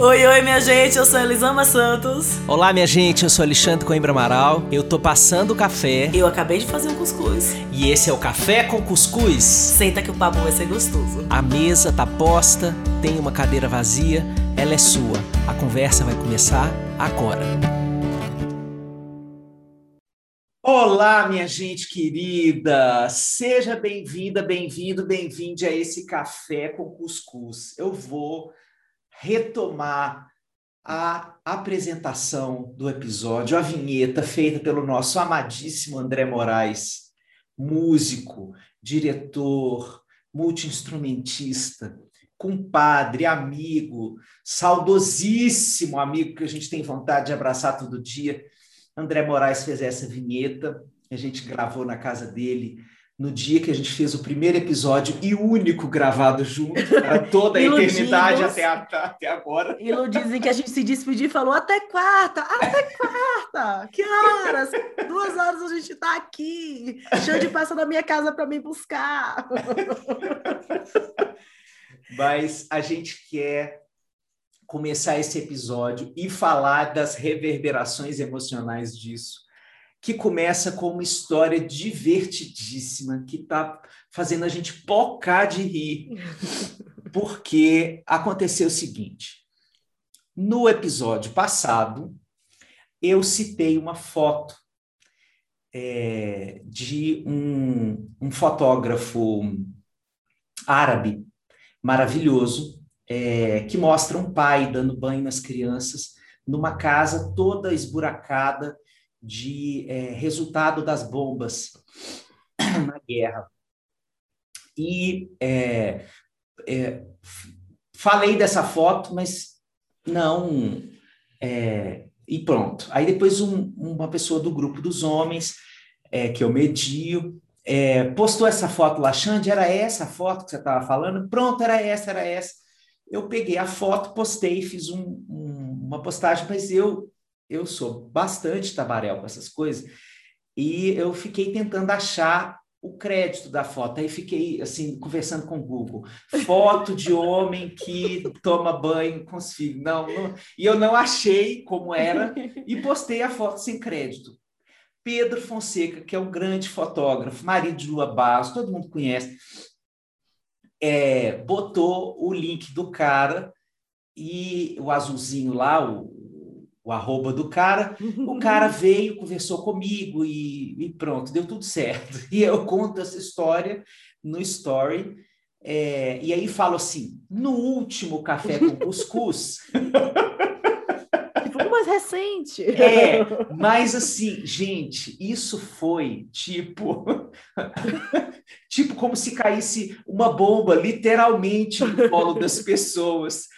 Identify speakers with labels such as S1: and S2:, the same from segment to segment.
S1: Oi, oi, minha gente, eu sou Elisama Santos.
S2: Olá, minha gente, eu sou Alexandre Coimbra Amaral. Eu tô passando o café.
S1: Eu acabei de fazer um cuscuz.
S2: E esse é o Café com Cuscuz.
S1: Senta que o papo vai ser gostoso.
S2: A mesa tá posta, tem uma cadeira vazia, ela é sua. A conversa vai começar agora. Olá, minha gente querida! Seja bem-vinda, bem-vindo, bem-vinde a esse Café com Cuscuz. Eu vou retomar a apresentação do episódio, a vinheta feita pelo nosso amadíssimo André Moraes, músico, diretor, multiinstrumentista, compadre, amigo, saudosíssimo amigo que a gente tem vontade de abraçar todo dia. André Moraes fez essa vinheta, a gente gravou na casa dele no dia que a gente fez o primeiro episódio e único gravado junto, para toda a eternidade até, até agora.
S1: E dizem que a gente se despediu e falou até quarta, até quarta, que horas? Duas horas a gente está aqui, Xande passa na minha casa para me buscar.
S2: Mas a gente quer começar esse episódio e falar das reverberações emocionais disso que começa com uma história divertidíssima que está fazendo a gente pocar de rir, porque aconteceu o seguinte: no episódio passado, eu citei uma foto é, de um, um, fotógrafo árabe maravilhoso é, que mostra um pai dando banho nas crianças numa casa toda esburacada de é, resultado das bombas na guerra. E é, é, falei dessa foto, mas não. É, e pronto. Aí depois um, uma pessoa do grupo dos homens, é, que eu medio, é, postou essa foto lá, Xande, era essa a foto que você estava falando? Pronto, era essa, era essa. Eu peguei a foto, postei, fiz um, um, uma postagem, mas eu eu sou bastante tabaréu com essas coisas, e eu fiquei tentando achar o crédito da foto. Aí fiquei assim conversando com o Google, foto de homem que toma banho com os filhos. Não, não, e eu não achei como era e postei a foto sem crédito. Pedro Fonseca, que é um grande fotógrafo, marido de Lua Barros, todo mundo conhece, é, botou o link do cara e o azulzinho lá, o, o arroba do cara. O cara veio, conversou comigo e, e, pronto, deu tudo certo. E eu conto essa história no story. É, e aí falo assim: no último café com cuscuz.
S1: Foi mais recente.
S2: É, mas assim, gente, isso foi tipo. tipo como se caísse uma bomba, literalmente, no colo das pessoas.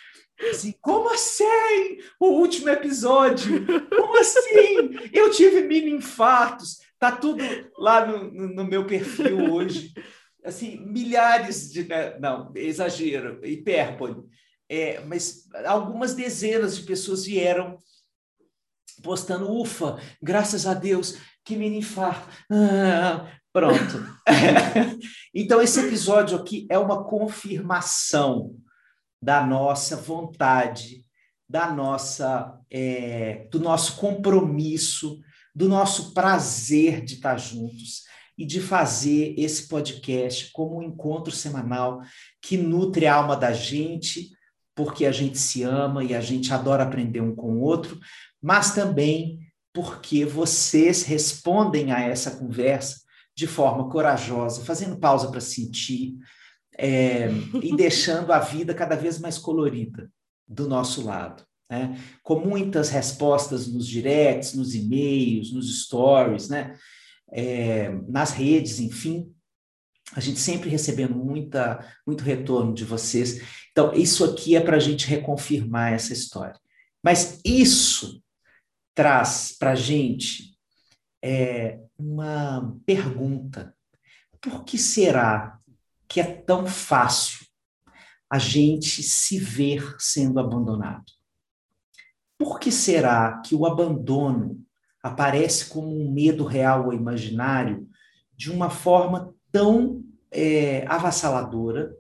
S2: Assim, como assim? O último episódio? Como assim? Eu tive mini infartos. Tá tudo lá no, no, meu perfil hoje. Assim, milhares de. Né? Não, exagero, hipérbole. É, mas algumas dezenas de pessoas vieram postando, ufa, graças a Deus, que mini infarto. Ah, pronto. então, esse episódio aqui é uma confirmação da nossa vontade, da nossa, é, do nosso compromisso, do nosso prazer de estar juntos e de fazer esse podcast como um encontro semanal que nutre a alma da gente, porque a gente se ama e a gente adora aprender um com o outro, mas também porque vocês respondem a essa conversa de forma corajosa, fazendo pausa para sentir, é, e deixando a vida cada vez mais colorida do nosso lado. Né? Com muitas respostas nos directs, nos e-mails, nos stories, né? É, nas redes, enfim, a gente sempre recebendo muita, muito retorno de vocês. Então, isso aqui é para a gente reconfirmar essa história. Mas isso traz para a gente é, uma pergunta: por que será que é tão fácil a gente se ver sendo abandonado? Por que será que o abandono aparece como um medo real ou imaginário de uma forma tão é, avassaladora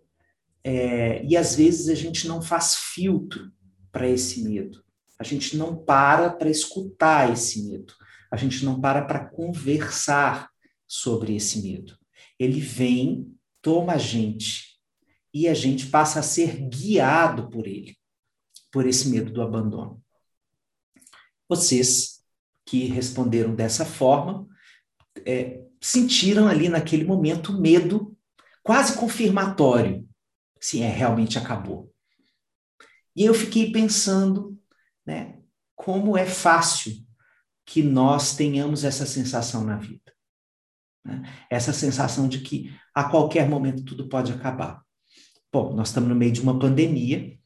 S2: é, e às vezes a gente não faz filtro para esse medo. A gente não para para escutar esse medo. A gente não para para conversar sobre esse medo. Ele vem, toma a gente e a gente passa a ser guiado por ele, por esse medo do abandono. Vocês que responderam dessa forma é, sentiram ali naquele momento medo quase confirmatório. Sim, é, realmente acabou. E eu fiquei pensando, né, como é fácil que nós tenhamos essa sensação na vida. Né? Essa sensação de que a qualquer momento tudo pode acabar. Bom, nós estamos no meio de uma pandemia,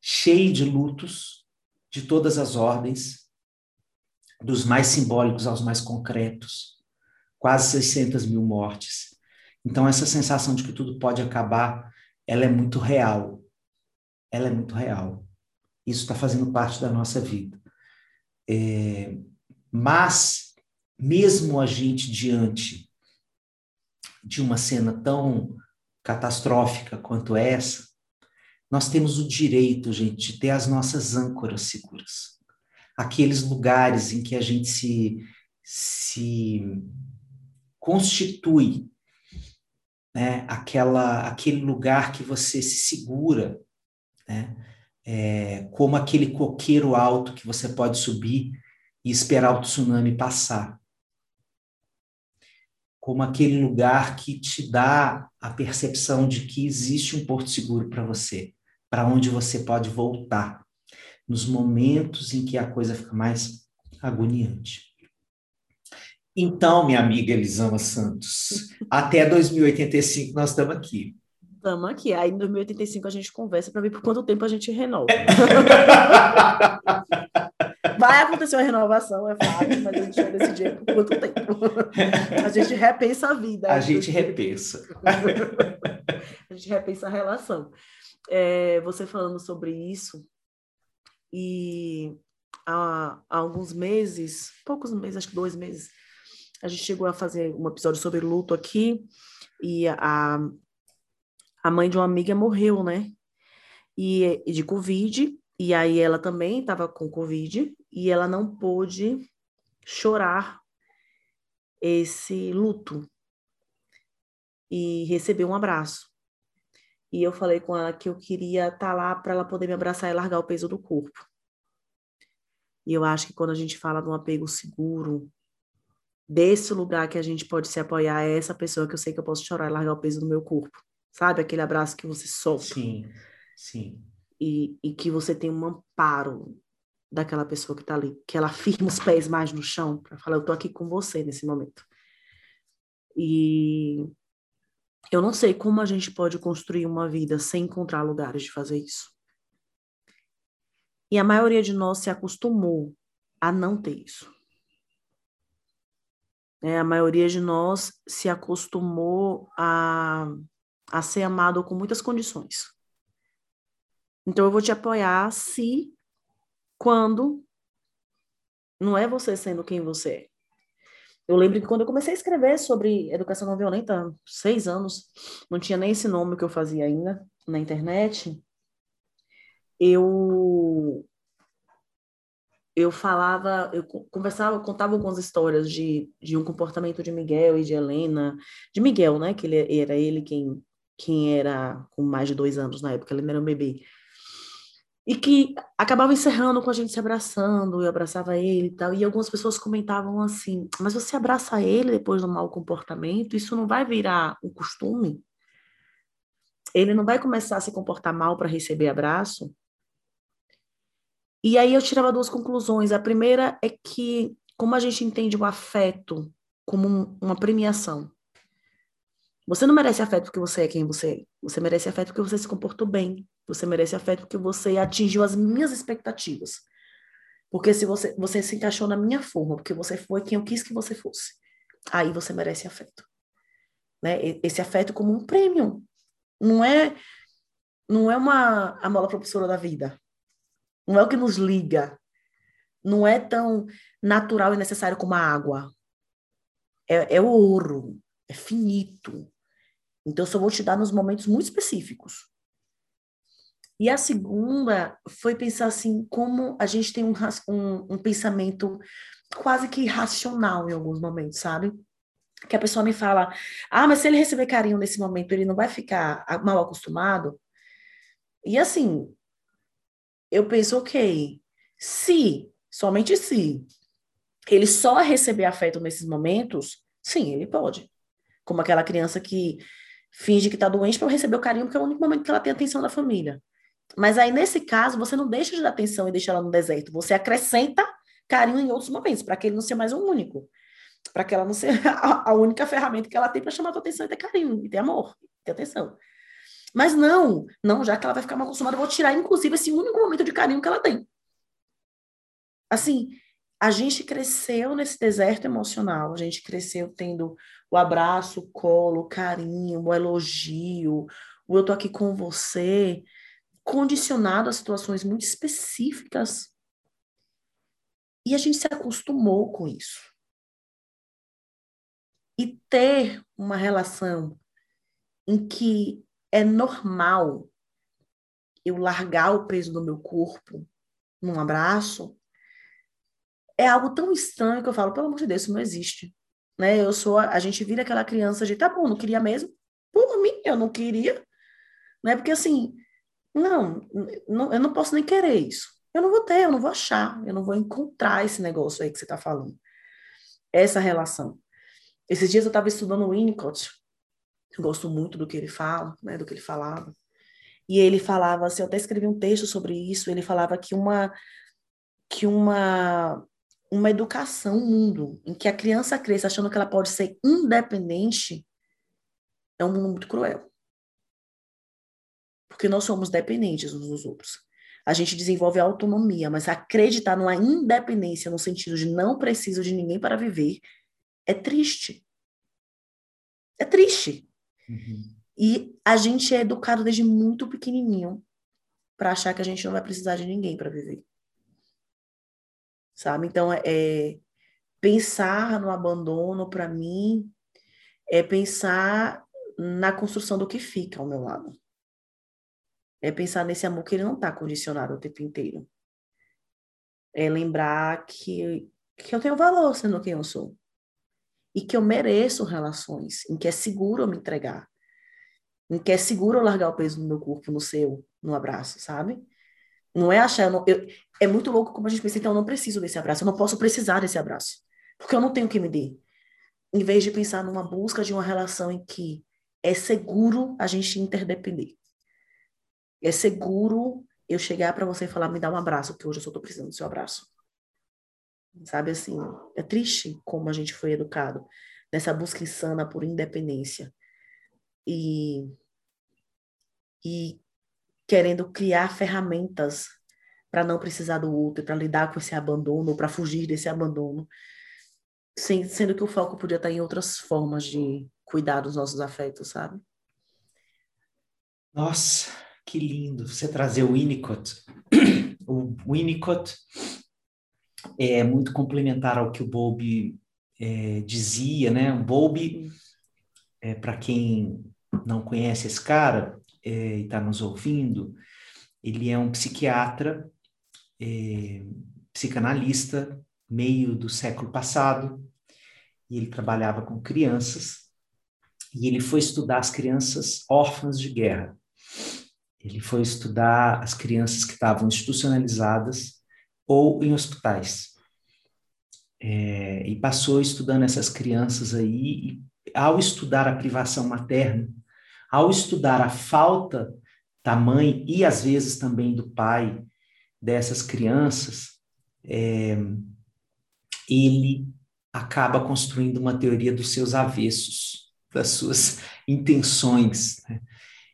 S2: cheia de lutos de todas as ordens, dos mais simbólicos aos mais concretos, quase 600 mil mortes. Então, essa sensação de que tudo pode acabar, ela é muito real. Ela é muito real. Isso está fazendo parte da nossa vida. É, mas, mesmo a gente diante de uma cena tão catastrófica quanto essa, nós temos o direito, gente, de ter as nossas âncoras seguras aqueles lugares em que a gente se, se constitui, né? Aquela, aquele lugar que você se segura, né? É, como aquele coqueiro alto que você pode subir e esperar o tsunami passar. Como aquele lugar que te dá a percepção de que existe um porto seguro para você, para onde você pode voltar nos momentos em que a coisa fica mais agoniante. Então, minha amiga Elisama Santos, até 2085 nós estamos aqui.
S1: Estamos aqui. Aí em 2085 a gente conversa para ver por quanto tempo a gente renova. Vai acontecer uma renovação, é fácil, mas a gente vai decidir por quanto tempo. A gente repensa a vida.
S2: A gente repensa.
S1: a gente repensa a relação. É, você falando sobre isso, e há, há, alguns meses, poucos meses, acho que dois meses, a gente chegou a fazer um episódio sobre luto aqui e a, a mãe de uma amiga morreu, né? E de Covid, e aí ela também estava com Covid e ela não pôde chorar esse luto e receber um abraço. E eu falei com ela que eu queria estar tá lá para ela poder me abraçar e largar o peso do corpo. E eu acho que quando a gente fala de um apego seguro, desse lugar que a gente pode se apoiar, é essa pessoa que eu sei que eu posso chorar e largar o peso do meu corpo. Sabe? Aquele abraço que você solta.
S2: Sim, sim.
S1: E, e que você tem um amparo daquela pessoa que está ali, que ela firma os pés mais no chão para falar, eu tô aqui com você nesse momento. E eu não sei como a gente pode construir uma vida sem encontrar lugares de fazer isso. E a maioria de nós se acostumou a não ter isso. É, a maioria de nós se acostumou a, a ser amado com muitas condições. Então eu vou te apoiar se, quando, não é você sendo quem você é. Eu lembro que quando eu comecei a escrever sobre educação não violenta, seis anos, não tinha nem esse nome que eu fazia ainda na internet, eu eu falava, eu conversava, contava algumas histórias de, de um comportamento de Miguel e de Helena, de Miguel, né, que ele era ele quem quem era com mais de dois anos na época, ele era um bebê e que acabava encerrando com a gente se abraçando, eu abraçava ele e tal, e algumas pessoas comentavam assim, mas você abraça ele depois do mau comportamento, isso não vai virar um costume? Ele não vai começar a se comportar mal para receber abraço? E aí eu tirava duas conclusões. A primeira é que, como a gente entende o afeto como um, uma premiação, você não merece afeto porque você é quem você é. Você merece afeto porque você se comportou bem. Você merece afeto porque você atingiu as minhas expectativas. Porque se você, você se encaixou na minha forma, porque você foi quem eu quis que você fosse, aí você merece afeto. Né? Esse afeto como um prêmio. Não é não é uma a mola propulsora da vida. Não é o que nos liga. Não é tão natural e necessário como a água. É, é ouro, é finito. Então, eu só vou te dar nos momentos muito específicos. E a segunda foi pensar assim, como a gente tem um, um, um pensamento quase que irracional em alguns momentos, sabe? Que a pessoa me fala, ah, mas se ele receber carinho nesse momento, ele não vai ficar mal acostumado? E assim, eu penso, ok, se, somente se, ele só receber afeto nesses momentos, sim, ele pode. Como aquela criança que finge que está doente para receber o carinho, porque é o único momento que ela tem atenção da família. Mas aí, nesse caso, você não deixa de dar atenção e deixa ela no deserto. Você acrescenta carinho em outros momentos, para que ele não seja mais um único. Para que ela não seja a, única ferramenta que ela tem para chamar a tua atenção e ter carinho, e ter amor, e ter atenção. Mas não, não, já que ela vai ficar mal acostumada, eu vou tirar, inclusive, esse único momento de carinho que ela tem. Assim, a gente cresceu nesse deserto emocional, a gente cresceu tendo o abraço, o colo, o carinho, o elogio, o eu tô aqui com você, condicionado a situações muito específicas. E a gente se acostumou com isso. E ter uma relação em que é normal eu largar o peso do meu corpo num abraço, é algo tão estranho que eu falo, pelo amor de Deus, isso não existe. Né? Eu sou, a gente vira aquela criança de, tá bom, não queria mesmo, por mim, eu não queria, né? Porque assim, não, não, eu não posso nem querer isso. Eu não vou ter, eu não vou achar, eu não vou encontrar esse negócio aí que você está falando. Essa relação. Esses dias eu estava estudando o Winnicott, gosto muito do que ele fala, né, do que ele falava. E ele falava assim, eu até escrevi um texto sobre isso, ele falava que uma que uma uma educação, um mundo em que a criança cresce achando que ela pode ser independente é um mundo muito cruel porque nós somos dependentes uns dos outros. A gente desenvolve a autonomia, mas acreditar numa independência no sentido de não preciso de ninguém para viver é triste. É triste. Uhum. E a gente é educado desde muito pequenininho para achar que a gente não vai precisar de ninguém para viver. Sabe? Então, é, é pensar no abandono, para mim, é pensar na construção do que fica ao meu lado. É pensar nesse amor que ele não está condicionado o tempo inteiro. É lembrar que, que eu tenho valor sendo quem eu sou. E que eu mereço relações, em que é seguro eu me entregar. Em que é seguro eu largar o peso do meu corpo no seu, no abraço, sabe? Não é achar. Eu não, eu, é muito louco como a gente pensa, então eu não preciso desse abraço, eu não posso precisar desse abraço. Porque eu não tenho que me dar. Em vez de pensar numa busca de uma relação em que é seguro a gente interdepender. É seguro eu chegar para você e falar, me dá um abraço, porque hoje eu só estou precisando do seu abraço. Sabe assim, é triste como a gente foi educado nessa busca insana por independência. E, e querendo criar ferramentas para não precisar do outro, para lidar com esse abandono, para fugir desse abandono, sem, sendo que o foco podia estar em outras formas de cuidar dos nossos afetos, sabe?
S2: Nossa, que lindo você trazer o Winnicott. O Winnicott é muito complementar ao que o Bowlby é, dizia, né? O Bowlby, é, para quem não conhece esse cara é, e está nos ouvindo, ele é um psiquiatra, é, psicanalista, meio do século passado, e ele trabalhava com crianças, e ele foi estudar as crianças órfãs de guerra. Ele foi estudar as crianças que estavam institucionalizadas ou em hospitais. É, e passou estudando essas crianças aí, e ao estudar a privação materna, ao estudar a falta da mãe e às vezes também do pai dessas crianças, é, ele acaba construindo uma teoria dos seus avessos, das suas intenções. Né?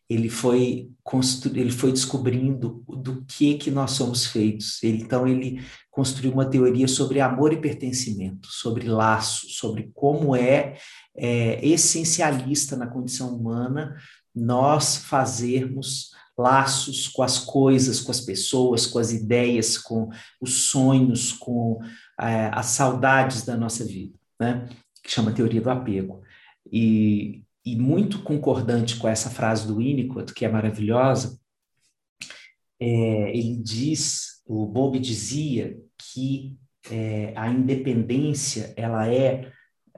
S2: Ele foi constru... ele foi descobrindo do que que nós somos feitos. Ele, então ele construiu uma teoria sobre amor e pertencimento, sobre laço, sobre como é, é essencialista na condição humana nós fazermos laços com as coisas, com as pessoas, com as ideias, com os sonhos, com é, as saudades da nossa vida, né? Que chama teoria do apego. E, e muito concordante com essa frase do Winnicott, que é maravilhosa, é, ele diz, o Bob dizia que é, a independência ela é,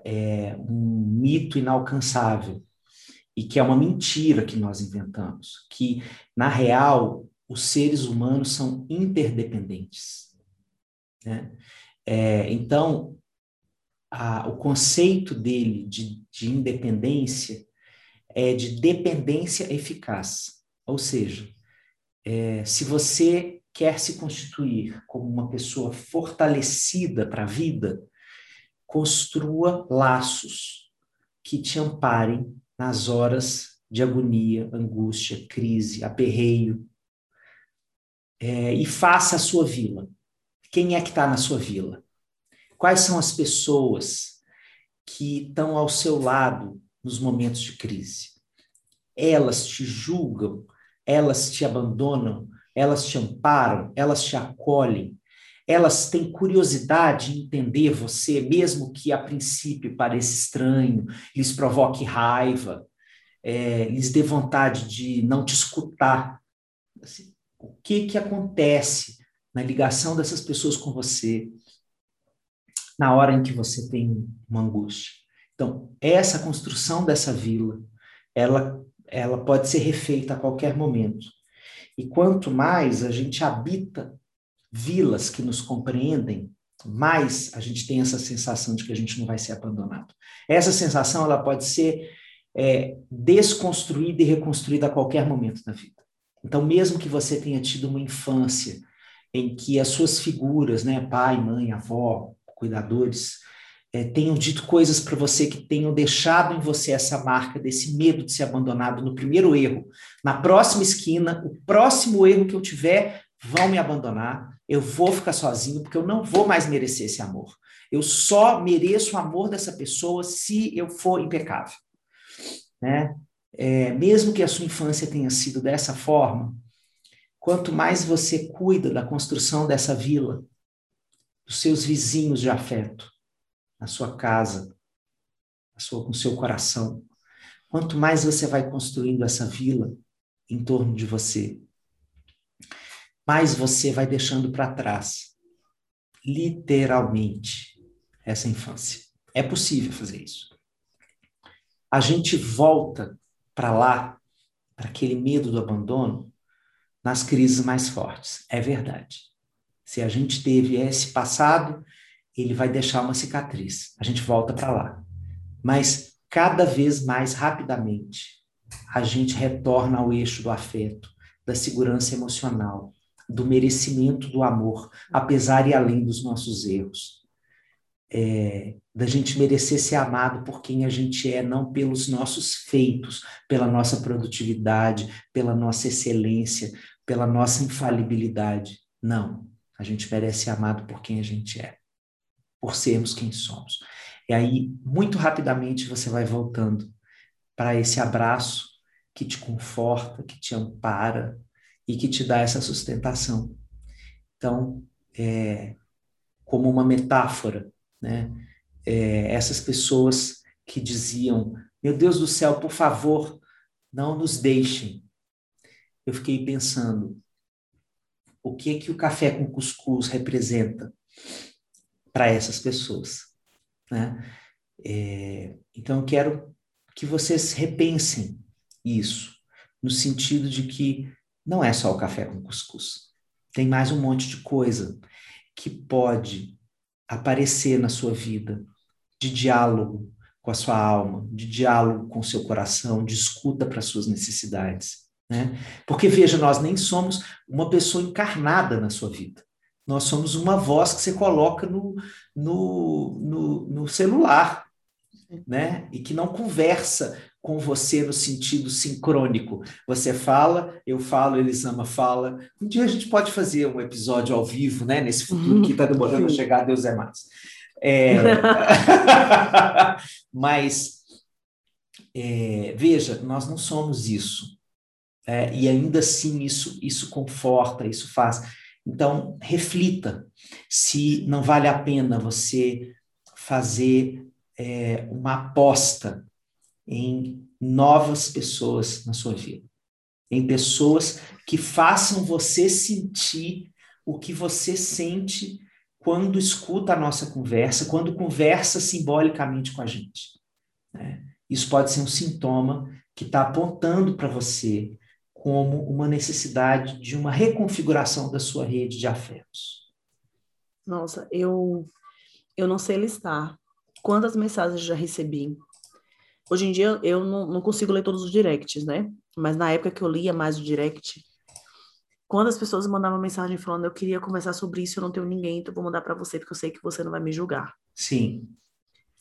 S2: é um mito inalcançável e que é uma mentira que nós inventamos, que na real os seres humanos são interdependentes. Né? É, então, a, o conceito dele de, de independência é de dependência eficaz, ou seja, é, se você quer se constituir como uma pessoa fortalecida para a vida, construa laços que te amparem nas horas de agonia, angústia, crise, aperreio. É, e faça a sua vila. Quem é que está na sua vila? Quais são as pessoas que estão ao seu lado nos momentos de crise? Elas te julgam, elas te abandonam, elas te amparam, elas te acolhem, elas têm curiosidade em entender você, mesmo que a princípio pareça estranho, lhes provoque raiva, é, lhes dê vontade de não te escutar. Assim, o que, que acontece na ligação dessas pessoas com você na hora em que você tem uma angústia? Então, essa construção dessa vila, ela, ela pode ser refeita a qualquer momento. E quanto mais a gente habita vilas que nos compreendem, mais a gente tem essa sensação de que a gente não vai ser abandonado. Essa sensação ela pode ser é, desconstruída e reconstruída a qualquer momento da vida. Então, mesmo que você tenha tido uma infância em que as suas figuras, né, pai, mãe, avó, cuidadores, é, tenham dito coisas para você que tenham deixado em você essa marca desse medo de ser abandonado no primeiro erro. Na próxima esquina, o próximo erro que eu tiver, vão me abandonar, eu vou ficar sozinho porque eu não vou mais merecer esse amor. Eu só mereço o amor dessa pessoa se eu for impecável. Né? É, mesmo que a sua infância tenha sido dessa forma, quanto mais você cuida da construção dessa vila, dos seus vizinhos de afeto, na sua casa, na sua, no seu coração, quanto mais você vai construindo essa vila em torno de você, mais você vai deixando para trás, literalmente, essa infância. É possível fazer isso. A gente volta para lá, para aquele medo do abandono, nas crises mais fortes. É verdade. Se a gente teve esse passado, ele vai deixar uma cicatriz. A gente volta para lá. Mas cada vez mais rapidamente, a gente retorna ao eixo do afeto, da segurança emocional, do merecimento do amor, apesar e além dos nossos erros. É, da gente merecer ser amado por quem a gente é, não pelos nossos feitos, pela nossa produtividade, pela nossa excelência, pela nossa infalibilidade. Não, a gente merece ser amado por quem a gente é, por sermos quem somos. E aí, muito rapidamente, você vai voltando para esse abraço que te conforta, que te ampara, e que te dá essa sustentação. Então, é, como uma metáfora, né? É, essas pessoas que diziam: Meu Deus do céu, por favor, não nos deixem. Eu fiquei pensando: o que que o café com cuscuz representa para essas pessoas, né? É, então, eu quero que vocês repensem isso, no sentido de que não é só o café com cuscuz. Tem mais um monte de coisa que pode aparecer na sua vida de diálogo com a sua alma, de diálogo com o seu coração, de escuta para suas necessidades. Né? Porque, veja, nós nem somos uma pessoa encarnada na sua vida. Nós somos uma voz que você coloca no, no, no, no celular, né? E que não conversa com você no sentido sincrônico. Você fala, eu falo, Elisama fala. Um dia a gente pode fazer um episódio ao vivo, né? Nesse futuro que está demorando a chegar, Deus é mais. É... Mas, é, veja, nós não somos isso. É, e ainda assim isso, isso conforta, isso faz. Então, reflita se não vale a pena você fazer é, uma aposta em novas pessoas na sua vida. em pessoas que façam você sentir o que você sente quando escuta a nossa conversa, quando conversa simbolicamente com a gente. Né? Isso pode ser um sintoma que está apontando para você como uma necessidade de uma reconfiguração da sua rede de afetos.
S1: Nossa, eu eu não sei listar quantas mensagens já recebi. Hoje em dia eu não, não consigo ler todos os directs, né? Mas na época que eu lia mais o direct, quando as pessoas mandavam mensagem falando eu queria conversar sobre isso, eu não tenho ninguém, então eu vou mandar para você porque eu sei que você não vai me julgar.
S2: Sim.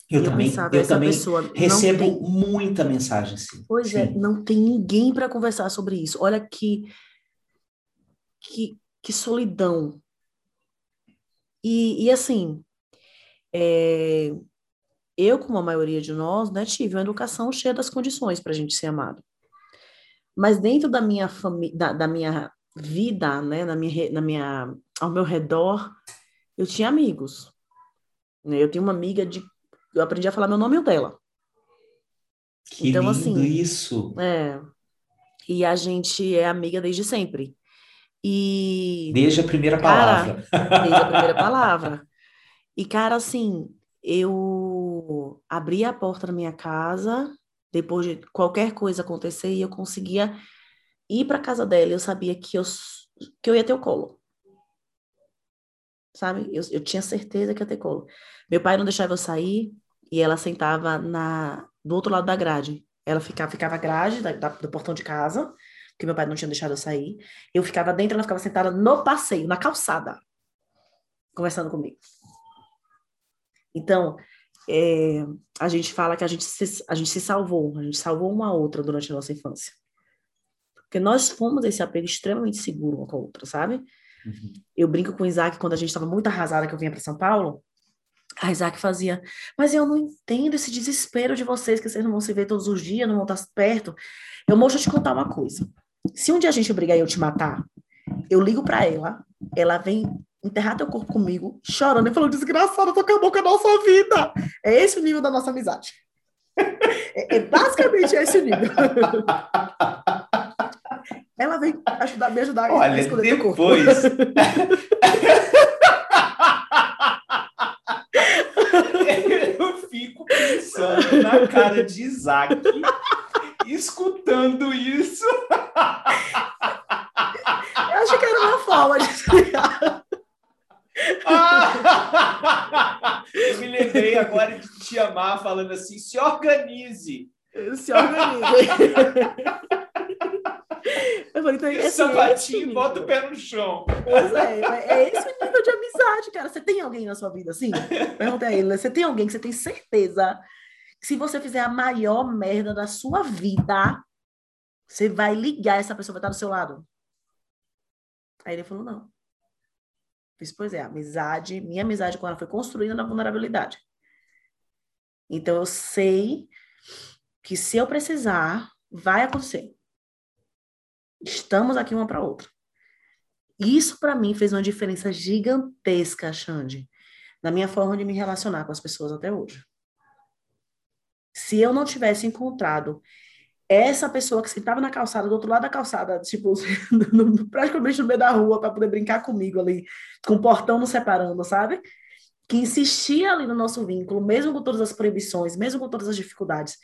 S2: Eu, eu também, pensava, eu também recebo tem... muita mensagem, sim.
S1: Pois é, sim. é, não tem ninguém para conversar sobre isso. Olha que, que, que solidão. E, e assim, é, eu, como a maioria de nós, né, tive uma educação cheia das condições para a gente ser amado. Mas dentro da minha família, da, da, minha vida, né, na minha, na minha, ao meu redor, eu tinha amigos. Eu tinha uma amiga de, eu aprendi a falar meu nome e o dela.
S2: Que então, lindo assim, isso.
S1: É. E a gente é amiga desde sempre. E
S2: desde a primeira palavra.
S1: Cara, desde a primeira palavra. E, cara, assim, eu abri a porta da minha casa, depois de qualquer coisa acontecer, e eu conseguia ir para casa dela. Eu sabia que eu, que eu ia ter o colo. Sabe? Eu, eu tinha certeza que ia ter colo. Meu pai não deixava eu sair, e ela sentava na, do outro lado da grade. Ela ficava, ficava grade da, da, do portão de casa, porque meu pai não tinha deixado eu sair. Eu ficava dentro, ela ficava sentada no passeio, na calçada, conversando comigo. Então, é, a gente fala que a gente, se, a gente se salvou, a gente salvou uma outra durante a nossa infância. Porque nós fomos esse apego extremamente seguro uma com a outra, sabe? Uhum. Eu brinco com o Isaac quando a gente estava muito arrasada que eu vinha para São Paulo. A Isaac fazia, mas eu não entendo esse desespero de vocês, que vocês não vão se ver todos os dias, não vão estar perto. Eu vou te contar uma coisa. Se um dia a gente brigar e eu te matar, eu ligo para ela, ela vem enterrar teu corpo comigo, chorando e falando, desgraçado, tu acabou com a nossa vida. É esse o nível da nossa amizade. É, é basicamente esse o nível. Ela vem ajudar, me ajudar
S2: Olha, a escolher depois... teu corpo. Eu fico pensando na cara de Isaac escutando isso.
S1: Eu acho que era uma forma de explicar.
S2: Eu me lembrei agora de te amar falando assim: se organize.
S1: Se organize. Eu falei, então, assim,
S2: Sapatinho, é bota o pé no chão.
S1: Pois é, é esse nível de amizade, cara. Você tem alguém na sua vida assim? Pergunta a ele, né? você tem alguém que você tem certeza se você fizer a maior merda da sua vida, você vai ligar, essa pessoa vai estar do seu lado? Aí ele falou, não. Fiz, pois é, amizade, minha amizade com ela foi construída na vulnerabilidade. Então eu sei que se eu precisar, vai acontecer. Estamos aqui uma para outra. Isso para mim fez uma diferença gigantesca, Xande, na minha forma de me relacionar com as pessoas até hoje. Se eu não tivesse encontrado essa pessoa que sentava na calçada, do outro lado da calçada, tipo, no, praticamente no meio da rua, para poder brincar comigo ali, com o portão nos separando, sabe? Que insistia ali no nosso vínculo, mesmo com todas as proibições, mesmo com todas as dificuldades.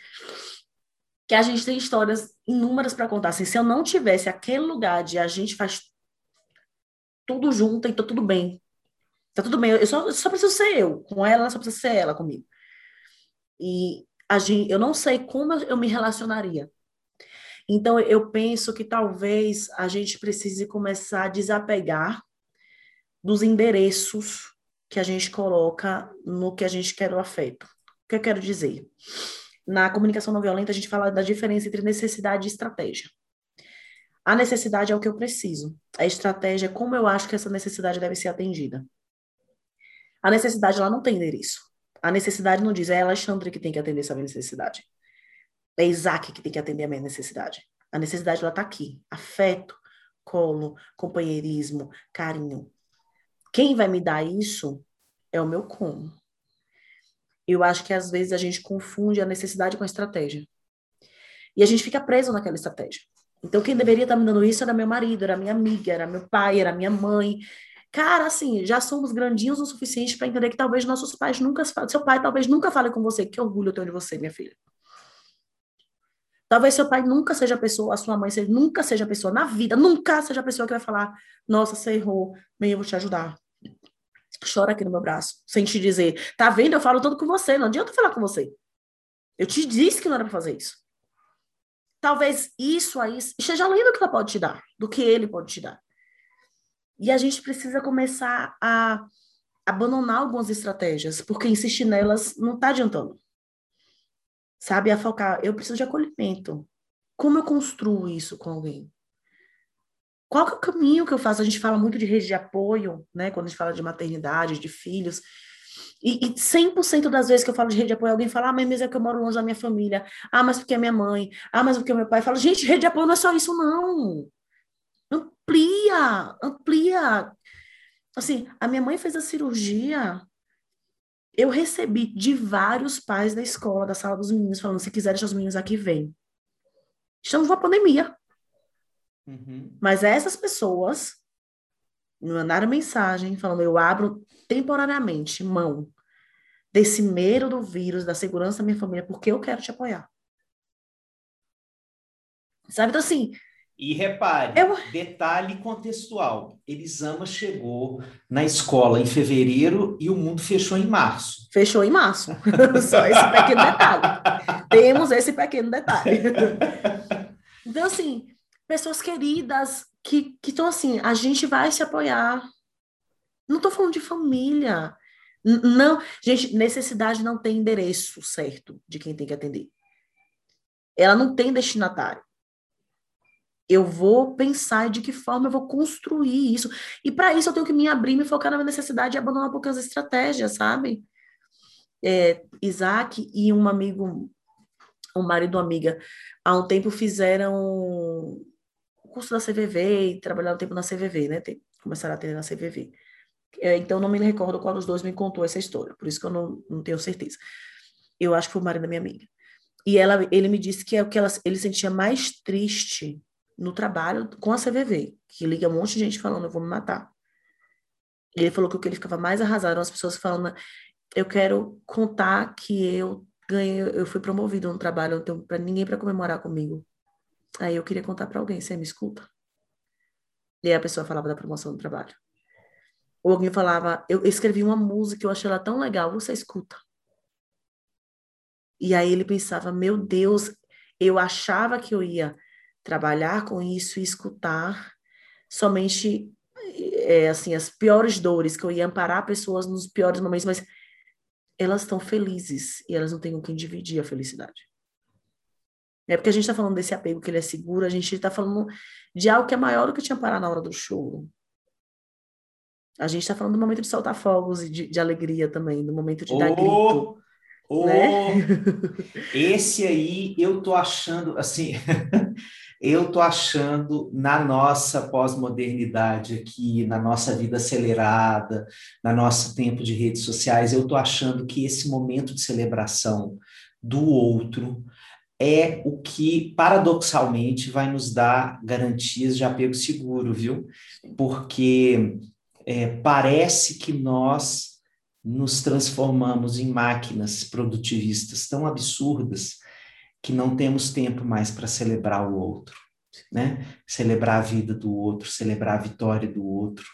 S1: Que a gente tem histórias inúmeras para contar. Assim, se eu não tivesse aquele lugar de a gente faz tudo junto e tá tudo bem. Tá tudo bem. Eu só, eu só preciso ser eu. Com ela, ela só precisa ser ela comigo. E eu não sei como eu me relacionaria. Então, eu penso que talvez a gente precise começar a desapegar dos endereços que a gente coloca no que a gente quer o afeto. O que eu quero dizer? Na comunicação não violenta, a gente fala da diferença entre necessidade e estratégia. A necessidade é o que eu preciso. A estratégia é como eu acho que essa necessidade deve ser atendida. A necessidade, ela não tem endereço. A necessidade não diz, é Alexandre que tem que atender essa minha necessidade. É Isaac que tem que atender a minha necessidade. A necessidade, ela está aqui. Afeto, colo, companheirismo, carinho. Quem vai me dar isso é o meu como. Eu acho que às vezes a gente confunde a necessidade com a estratégia. E a gente fica preso naquela estratégia. Então, quem deveria estar me dando isso era meu marido, era minha amiga, era meu pai, era minha mãe. Cara, assim, já somos grandinhos o suficiente para entender que talvez nossos pais nunca. Seu pai talvez nunca fale com você. Que orgulho eu tenho de você, minha filha. Talvez seu pai nunca seja a pessoa, a sua mãe seja, nunca seja a pessoa na vida, nunca seja a pessoa que vai falar: Nossa, você errou, bem, eu vou te ajudar. Chora aqui no meu braço, sem te dizer: Tá vendo? Eu falo tudo com você, não adianta falar com você. Eu te disse que não era para fazer isso. Talvez isso aí seja além do que ela pode te dar, do que ele pode te dar. E a gente precisa começar a abandonar algumas estratégias, porque insistir nelas não está adiantando. Sabe, a focar, eu preciso de acolhimento. Como eu construo isso com alguém? Qual é o caminho que eu faço? A gente fala muito de rede de apoio, né? Quando a gente fala de maternidade, de filhos. E, e 100% das vezes que eu falo de rede de apoio, alguém fala, ah, mas é que eu moro longe da minha família. Ah, mas porque é minha mãe. Ah, mas porque é meu pai. Fala, gente, rede de apoio não é só isso, não. Amplia, amplia. Assim, a minha mãe fez a cirurgia. Eu recebi de vários pais da escola, da sala dos meninos, falando: se quiser deixar os meninos aqui, vem. Estamos numa pandemia. Uhum. Mas essas pessoas me mandaram mensagem falando: eu abro temporariamente mão desse medo do vírus, da segurança da minha família, porque eu quero te apoiar. Sabe? Então, assim.
S2: E repare, eu... detalhe contextual: Elisama chegou na escola em fevereiro e o mundo fechou em março.
S1: Fechou em março. Só esse pequeno detalhe. Temos esse pequeno detalhe. então, assim, pessoas queridas que estão assim, a gente vai se apoiar. Não estou falando de família. Não, gente, necessidade não tem endereço certo de quem tem que atender. Ela não tem destinatário. Eu vou pensar de que forma eu vou construir isso. E para isso eu tenho que me abrir, me focar na minha necessidade e abandonar um estratégias, sabe? É, Isaac e um amigo, um marido, uma amiga, há um tempo fizeram o curso da CVV e trabalharam um tempo na CVV, né? Tem, começaram a atender na CVV. É, então, não me recordo qual dos dois me contou essa história, por isso que eu não, não tenho certeza. Eu acho que foi o marido da minha amiga. E ela, ele me disse que é o que ela, ele sentia mais triste no trabalho com a CVV, que liga um monte de gente falando, eu vou me matar. Ele falou que o que ele ficava mais arrasado eram as pessoas falando, eu quero contar que eu ganhei, eu fui promovido no trabalho, não tenho para ninguém para comemorar comigo. Aí eu queria contar para alguém, você me escuta? E aí a pessoa falava da promoção do trabalho. Ou alguém falava, eu escrevi uma música, eu achei ela tão legal, você escuta. E aí ele pensava, meu Deus, eu achava que eu ia trabalhar com isso e escutar somente é, assim as piores dores, que eu ia amparar pessoas nos piores momentos, mas elas estão felizes e elas não têm com quem dividir a felicidade. É porque a gente está falando desse apego que ele é seguro, a gente está falando de algo que é maior do que te amparar na hora do show. A gente está falando do momento de soltar fogos e de, de alegria também, do momento de oh, dar grito. Oh, né?
S2: Esse aí eu tô achando, assim, eu tô achando na nossa pós-modernidade aqui, na nossa vida acelerada, na nosso tempo de redes sociais, eu tô achando que esse momento de celebração do outro é o que, paradoxalmente, vai nos dar garantias de apego seguro, viu? Porque é, parece que nós nos transformamos em máquinas produtivistas tão absurdas que não temos tempo mais para celebrar o outro, né? Celebrar a vida do outro, celebrar a vitória do outro,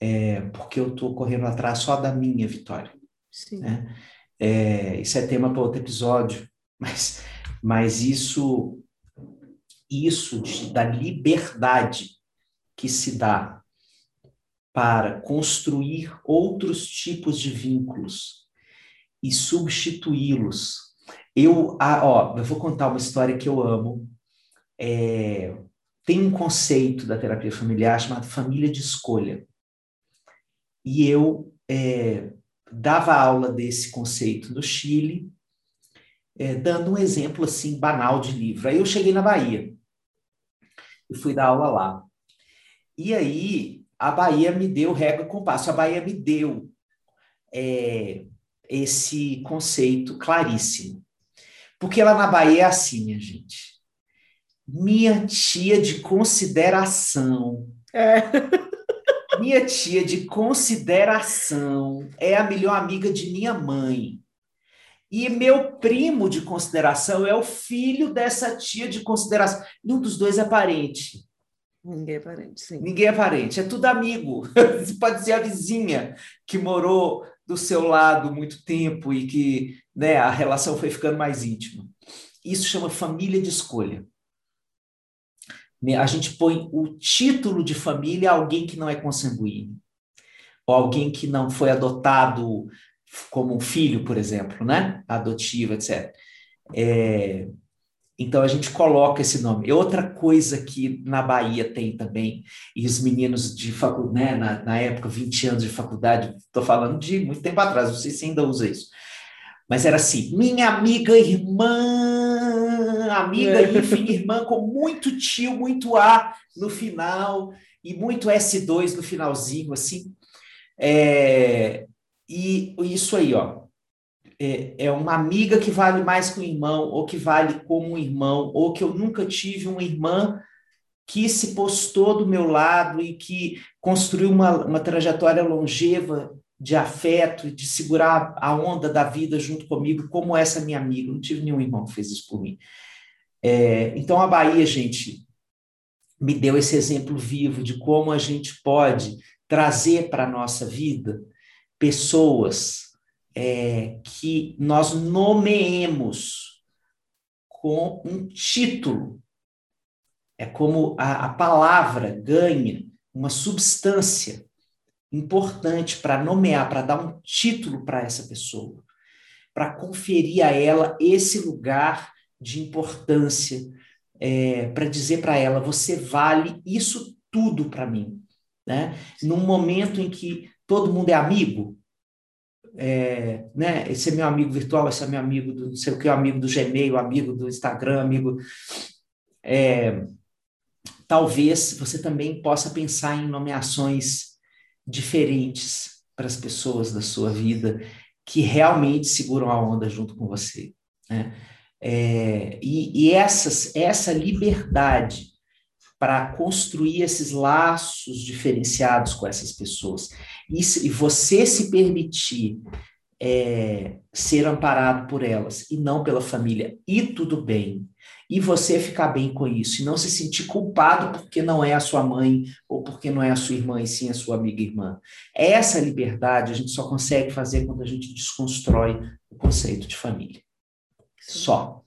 S2: é, porque eu estou correndo atrás só da minha vitória. Sim. Né? É, isso é tema para outro episódio, mas, mas isso, isso de, da liberdade que se dá para construir outros tipos de vínculos e substituí-los. Eu, ah, ó, eu vou contar uma história que eu amo. É, tem um conceito da terapia familiar chamado família de escolha. E eu é, dava aula desse conceito no Chile, é, dando um exemplo assim banal de livro. Aí eu cheguei na Bahia e fui dar aula lá. E aí a Bahia me deu regra com passo, a Bahia me deu é, esse conceito claríssimo. Porque lá na Bahia é assim, minha gente. Minha tia de consideração.
S1: É.
S2: Minha tia de consideração é a melhor amiga de minha mãe. E meu primo de consideração é o filho dessa tia de consideração. Nenhum dos dois é parente.
S1: Ninguém é parente, sim.
S2: Ninguém é parente, é tudo amigo. Pode ser a vizinha que morou do seu lado muito tempo e que né, a relação foi ficando mais íntima. Isso chama família de escolha. A gente põe o título de família a alguém que não é consanguíneo, ou alguém que não foi adotado como um filho, por exemplo, né? Adotivo, etc. É, então a gente coloca esse nome. E outra coisa que na Bahia tem também, e os meninos de faculdade, né, na, na época, 20 anos de faculdade, estou falando de muito tempo atrás, não sei se ainda usa isso. Mas era assim, minha amiga irmã, amiga é. enfim, irmã com muito tio, muito A no final, e muito S2 no finalzinho, assim. É, e isso aí, ó, é, é uma amiga que vale mais que um irmão, ou que vale como um irmão, ou que eu nunca tive uma irmã que se postou do meu lado e que construiu uma, uma trajetória longeva de afeto de segurar a onda da vida junto comigo, como essa minha amiga. Não tive nenhum irmão que fez isso por mim. É, então, a Bahia, gente, me deu esse exemplo vivo de como a gente pode trazer para a nossa vida pessoas é, que nós nomeemos com um título. É como a, a palavra ganha uma substância importante para nomear, para dar um título para essa pessoa, para conferir a ela esse lugar de importância, é, para dizer para ela: você vale isso tudo para mim. Né? Num momento em que todo mundo é amigo, é, né? Esse é meu amigo virtual, esse é meu amigo do não sei o que, amigo do Gmail, amigo do Instagram, amigo. É, talvez você também possa pensar em nomeações diferentes para as pessoas da sua vida que realmente seguram a onda junto com você. Né? É, e, e essas, essa liberdade para construir esses laços diferenciados com essas pessoas. E, e você se permitir é, ser amparado por elas e não pela família, e tudo bem. E você ficar bem com isso, e não se sentir culpado porque não é a sua mãe ou porque não é a sua irmã, e sim a sua amiga irmã. Essa liberdade a gente só consegue fazer quando a gente desconstrói o conceito de família. Só.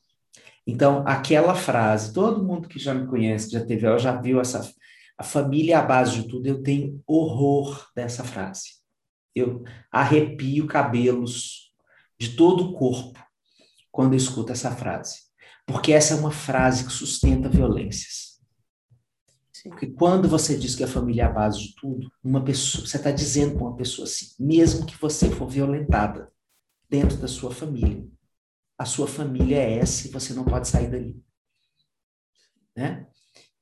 S2: Então, aquela frase, todo mundo que já me conhece, já teve, já viu essa. A família é a base de tudo. Eu tenho horror dessa frase. Eu arrepio cabelos de todo o corpo quando eu escuto essa frase. Porque essa é uma frase que sustenta violências. Sim. Porque quando você diz que a família é a base de tudo, uma pessoa, você está dizendo para uma pessoa assim, mesmo que você for violentada dentro da sua família, a sua família é essa e você não pode sair dali. Né?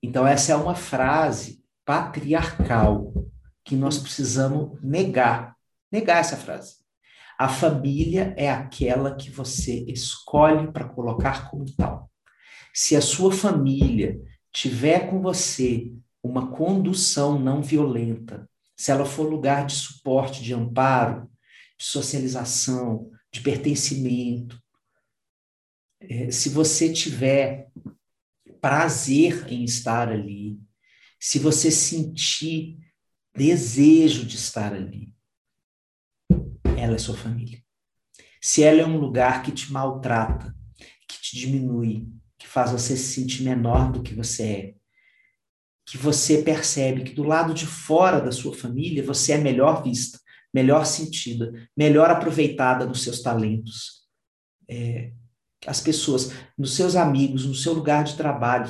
S2: Então, essa é uma frase patriarcal que nós precisamos negar. Negar essa frase. A família é aquela que você escolhe para colocar como tal. Se a sua família tiver com você uma condução não violenta, se ela for lugar de suporte, de amparo, de socialização, de pertencimento, se você tiver prazer em estar ali, se você sentir desejo de estar ali, ela é sua família. Se ela é um lugar que te maltrata, que te diminui, que faz você se sentir menor do que você é, que você percebe que do lado de fora da sua família você é melhor vista, melhor sentida, melhor aproveitada nos seus talentos. É, as pessoas, nos seus amigos, no seu lugar de trabalho,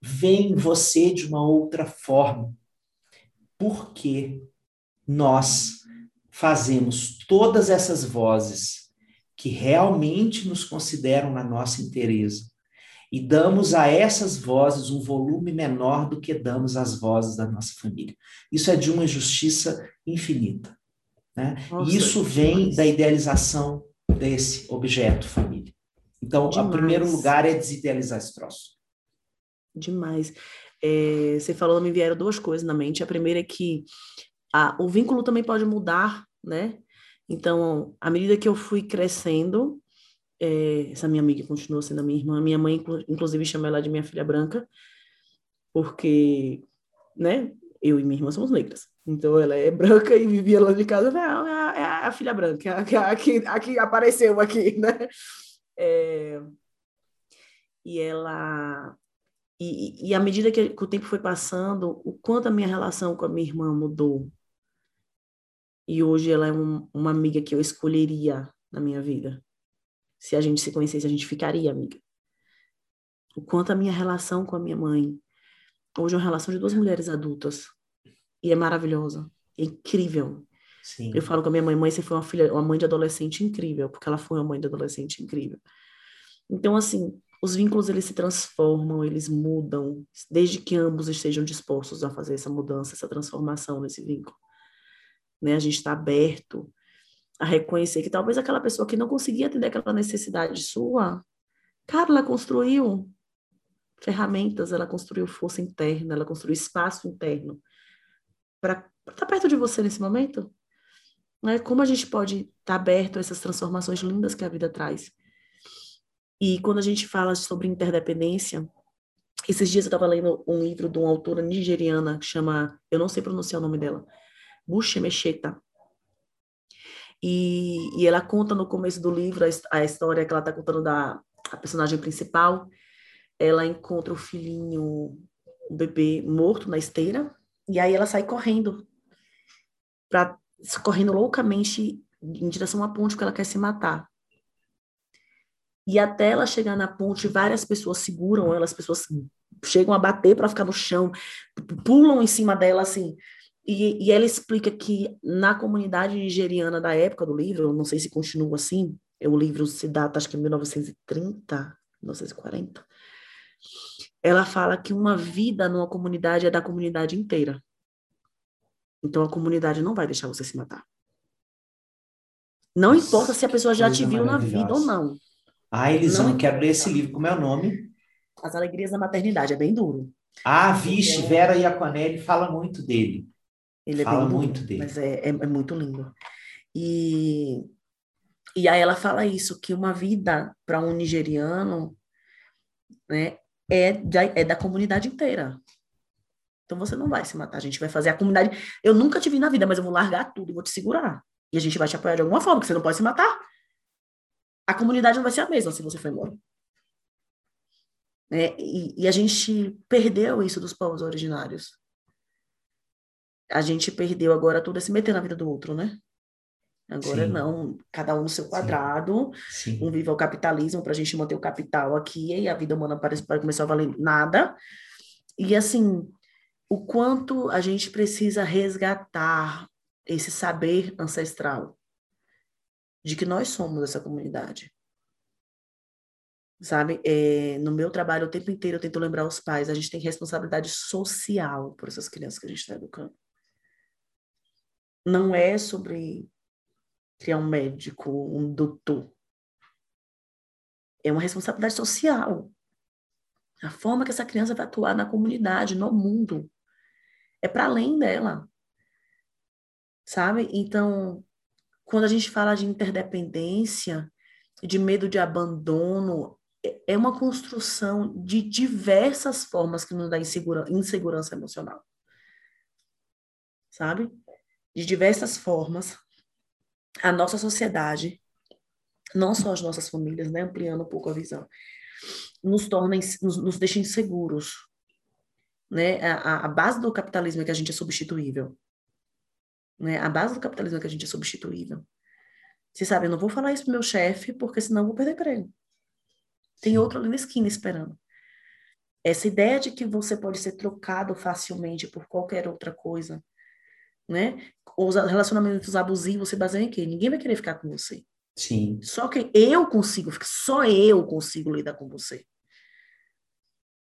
S2: veem você de uma outra forma. Porque nós fazemos todas essas vozes que realmente nos consideram na nossa inteireza e damos a essas vozes um volume menor do que damos às vozes da nossa família. Isso é de uma injustiça infinita. Né? Nossa, isso vem da idealização desse objeto família. Então, o primeiro lugar é desidealizar esse troço.
S1: demais. É, você falou, me vieram duas coisas na mente. A primeira é que a, o vínculo também pode mudar, né? Então, à medida que eu fui crescendo, é, essa minha amiga continua sendo a minha irmã. Minha mãe, inclusive, chama ela de minha filha branca, porque, né? Eu e minha irmã somos negras. Então, ela é branca e vivia lá de casa. É a, é a, filha branca, a, a, que, a que apareceu aqui, né? É, e ela e, e à medida que, que, o tempo foi passando, o quanto a minha relação com a minha irmã mudou. E hoje ela é um, uma amiga que eu escolheria na minha vida. Se a gente se conhecesse, a gente ficaria amiga. O quanto a minha relação com a minha mãe. Hoje é uma relação de duas mulheres adultas. E é maravilhosa. É incrível. Sim. Eu falo com a minha mãe, mãe, você foi uma filha, uma mãe de adolescente incrível, porque ela foi uma mãe de adolescente incrível. Então, assim, os vínculos eles se transformam, eles mudam, desde que ambos estejam dispostos a fazer essa mudança, essa transformação nesse vínculo. Né? A gente está aberto a reconhecer que talvez aquela pessoa que não conseguia atender aquela necessidade sua, cara, ela construiu ferramentas, ela construiu força interna, ela construiu espaço interno para estar tá perto de você nesse momento. Né? Como a gente pode estar tá aberto a essas transformações lindas que a vida traz? E quando a gente fala sobre interdependência, esses dias eu estava lendo um livro de uma autora nigeriana que chama, eu não sei pronunciar o nome dela, Bushe Mecheta. E, e ela conta no começo do livro a, a história que ela está contando da personagem principal. Ela encontra o filhinho, o bebê morto na esteira, e aí ela sai correndo, pra, correndo loucamente em direção à ponte que ela quer se matar. E até ela chegar na ponte, várias pessoas seguram ela, as pessoas chegam a bater para ficar no chão, pulam em cima dela assim. E, e, ela explica que na comunidade nigeriana da época do livro, não sei se continua assim, o livro se data acho que em 1930, 1940. Ela fala que uma vida numa comunidade é da comunidade inteira. Então a comunidade não vai deixar você se matar. Não importa se a pessoa já te viu na vida ou não.
S2: Ah, Elisão, não... quero ler esse livro. Como é o nome?
S1: As Alegrias da Maternidade. É bem duro.
S2: Ah, vixe, é... Vera Iaconelli fala muito dele.
S1: Ele é fala bem muito dele. Mas é, é, é, muito lindo. E, e aí ela fala isso, que uma vida para um nigeriano né, é, da, é da comunidade inteira. Então você não vai se matar, a gente vai fazer a comunidade. Eu nunca te vi na vida, mas eu vou largar tudo, vou te segurar. E a gente vai te apoiar de alguma forma, porque você não pode se matar a comunidade não vai ser a mesma se você for embora. É, e, e, a gente perdeu isso dos povos originários. A gente perdeu agora tudo é se meter na vida do outro, né? Agora Sim. não, cada um no seu quadrado, Sim. um vive o capitalismo para a gente manter o capital aqui e a vida humana parece para começar a valer nada. E assim, o quanto a gente precisa resgatar esse saber ancestral de que nós somos essa comunidade. Sabe? É, no meu trabalho, o tempo inteiro, eu tento lembrar os pais, a gente tem responsabilidade social por essas crianças que a gente está educando. Não é sobre criar um médico, um doutor. É uma responsabilidade social. A forma que essa criança vai atuar na comunidade, no mundo. É para além dela. Sabe? Então, quando a gente fala de interdependência, de medo de abandono, é, é uma construção de diversas formas que nos dá insegura, insegurança emocional. Sabe? De diversas formas, a nossa sociedade, não só as nossas famílias, né, ampliando um pouco a visão, nos torna, nos, nos deixa inseguros. Né? A, a base do capitalismo é que a gente é substituível. Né? A base do capitalismo é que a gente é substituível. Você sabe, eu não vou falar isso pro meu chefe, porque senão eu vou perder emprego. Tem outro ali na esquina esperando. Essa ideia de que você pode ser trocado facilmente por qualquer outra coisa, né? Os relacionamentos abusivos se baseiam em quê? Ninguém vai querer ficar com você.
S2: Sim.
S1: Só que eu consigo, só eu consigo lidar com você.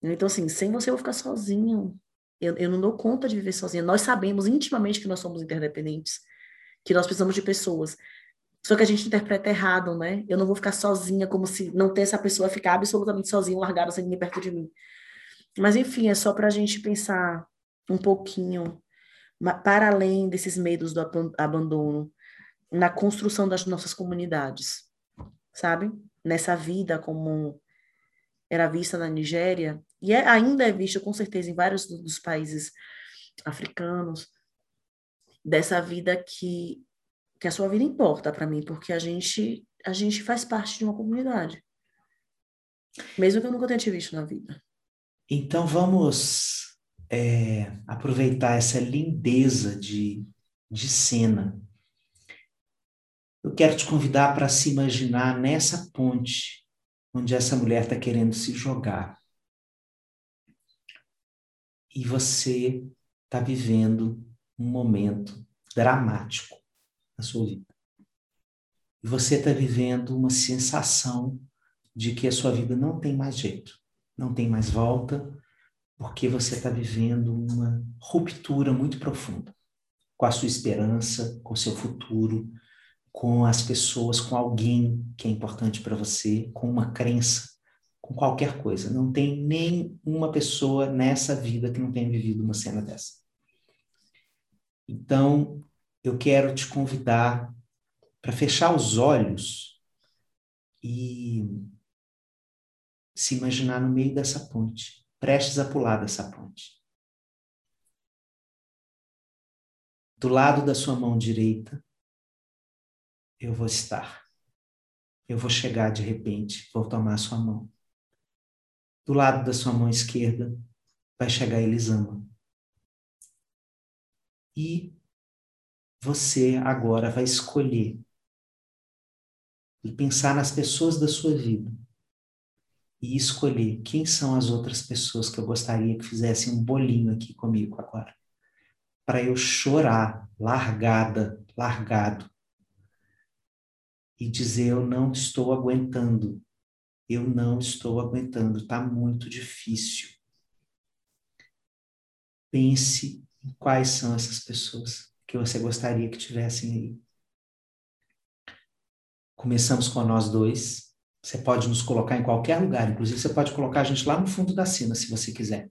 S1: Então, assim, sem você eu vou ficar sozinho. Eu, eu não dou conta de viver sozinha. Nós sabemos intimamente que nós somos interdependentes, que nós precisamos de pessoas. Só que a gente interpreta errado, né? Eu não vou ficar sozinha, como se não ter essa pessoa ficar absolutamente sozinha, largada, sem ninguém perto de mim. Mas, enfim, é só para a gente pensar um pouquinho para além desses medos do abandono, na construção das nossas comunidades, sabe? Nessa vida como era vista na Nigéria, e é, ainda é vista com certeza em vários dos países africanos, dessa vida que, que a sua vida importa para mim, porque a gente, a gente faz parte de uma comunidade. Mesmo que eu nunca tenha te visto na vida.
S2: Então vamos é, aproveitar essa lindeza de, de cena. Eu quero te convidar para se imaginar nessa ponte onde essa mulher está querendo se jogar. E você está vivendo um momento dramático na sua vida. E você está vivendo uma sensação de que a sua vida não tem mais jeito, não tem mais volta, porque você está vivendo uma ruptura muito profunda com a sua esperança, com o seu futuro, com as pessoas, com alguém que é importante para você, com uma crença, com qualquer coisa. Não tem nem uma pessoa nessa vida que não tenha vivido uma cena dessa. Então, eu quero te convidar para fechar os olhos e se imaginar no meio dessa ponte, prestes a pular dessa ponte. Do lado da sua mão direita, eu vou estar. Eu vou chegar de repente, vou tomar a sua mão. Do lado da sua mão esquerda, vai chegar Elisama. E você agora vai escolher e pensar nas pessoas da sua vida e escolher quem são as outras pessoas que eu gostaria que fizessem um bolinho aqui comigo agora. Para eu chorar, largada, largado. E dizer: Eu não estou aguentando. Eu não estou aguentando. Está muito difícil. Pense em quais são essas pessoas que você gostaria que tivessem aí. Começamos com nós dois. Você pode nos colocar em qualquer lugar, inclusive você pode colocar a gente lá no fundo da cena, se você quiser.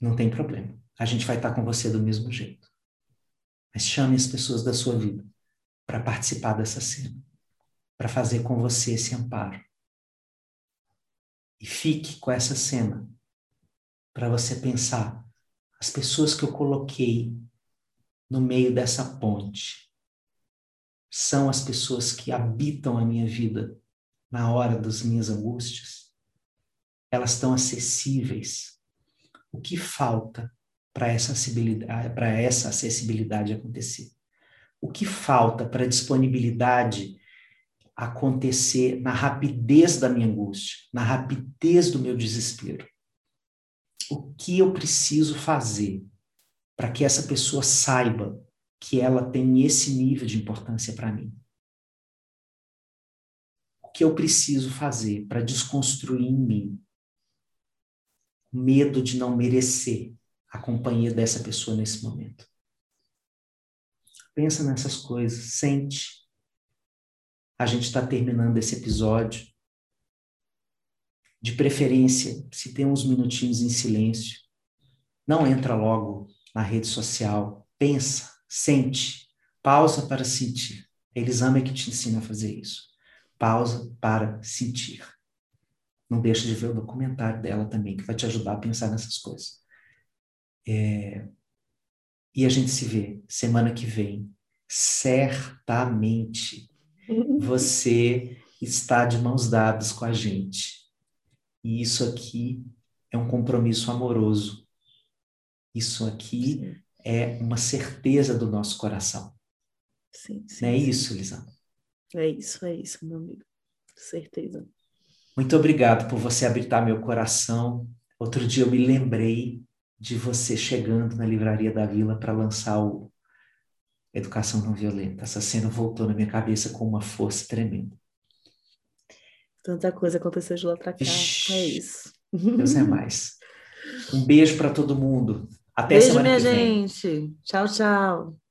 S2: Não tem problema. A gente vai estar com você do mesmo jeito. Mas chame as pessoas da sua vida para participar dessa cena, para fazer com você esse amparo. E fique com essa cena para você pensar as pessoas que eu coloquei no meio dessa ponte são as pessoas que habitam a minha vida na hora das minhas angústias? Elas estão acessíveis? O que falta para essa acessibilidade, essa acessibilidade acontecer? O que falta para a disponibilidade acontecer na rapidez da minha angústia, na rapidez do meu desespero? O que eu preciso fazer para que essa pessoa saiba que ela tem esse nível de importância para mim? O que eu preciso fazer para desconstruir em mim o medo de não merecer a companhia dessa pessoa nesse momento? Pensa nessas coisas, sente. A gente está terminando esse episódio. De preferência, se tem uns minutinhos em silêncio, não entra logo na rede social, pensa, Sente. Pausa para sentir. Elisama é que te ensina a fazer isso. Pausa para sentir. Não deixa de ver o documentário dela também, que vai te ajudar a pensar nessas coisas. É... E a gente se vê semana que vem. Certamente você está de mãos dadas com a gente. E isso aqui é um compromisso amoroso. Isso aqui é uma certeza do nosso coração.
S1: Sim, sim.
S2: Não é isso, Lisandra?
S1: É isso, é isso, meu amigo. Certeza.
S2: Muito obrigado por você habitar meu coração. Outro dia eu me lembrei de você chegando na livraria da Vila para lançar o Educação Não Violenta. Essa cena voltou na minha cabeça com uma força tremenda.
S1: Tanta coisa aconteceu de lá para cá. É isso.
S2: Deus é mais. Um beijo para todo mundo. Até
S1: Beijo,
S2: semana
S1: minha
S2: que vem.
S1: gente. Tchau, tchau.